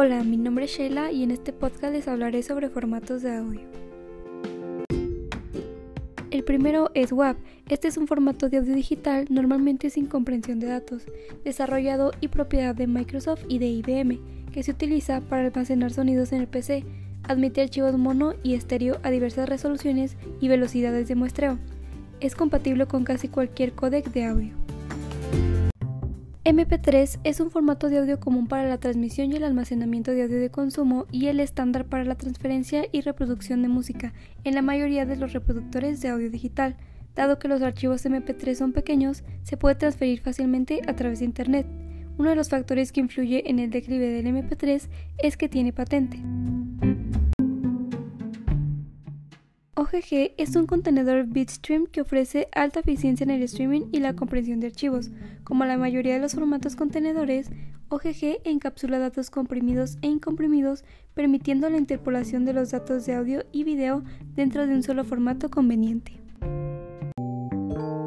Hola, mi nombre es Sheila y en este podcast les hablaré sobre formatos de audio. El primero es WAV. Este es un formato de audio digital normalmente sin comprensión de datos, desarrollado y propiedad de Microsoft y de IBM, que se utiliza para almacenar sonidos en el PC. Admite archivos mono y estéreo a diversas resoluciones y velocidades de muestreo. Es compatible con casi cualquier códec de audio. MP3 es un formato de audio común para la transmisión y el almacenamiento de audio de consumo y el estándar para la transferencia y reproducción de música en la mayoría de los reproductores de audio digital. Dado que los archivos MP3 son pequeños, se puede transferir fácilmente a través de Internet. Uno de los factores que influye en el declive del MP3 es que tiene patente. OGG es un contenedor bitstream que ofrece alta eficiencia en el streaming y la comprensión de archivos. Como la mayoría de los formatos contenedores, OGG encapsula datos comprimidos e incomprimidos, permitiendo la interpolación de los datos de audio y video dentro de un solo formato conveniente.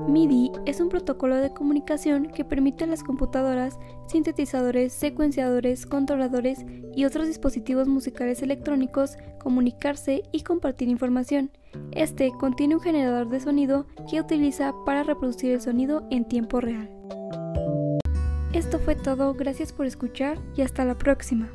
MIDI es un protocolo de comunicación que permite a las computadoras, sintetizadores, secuenciadores, controladores y otros dispositivos musicales electrónicos comunicarse y compartir información. Este contiene un generador de sonido que utiliza para reproducir el sonido en tiempo real. Esto fue todo, gracias por escuchar y hasta la próxima.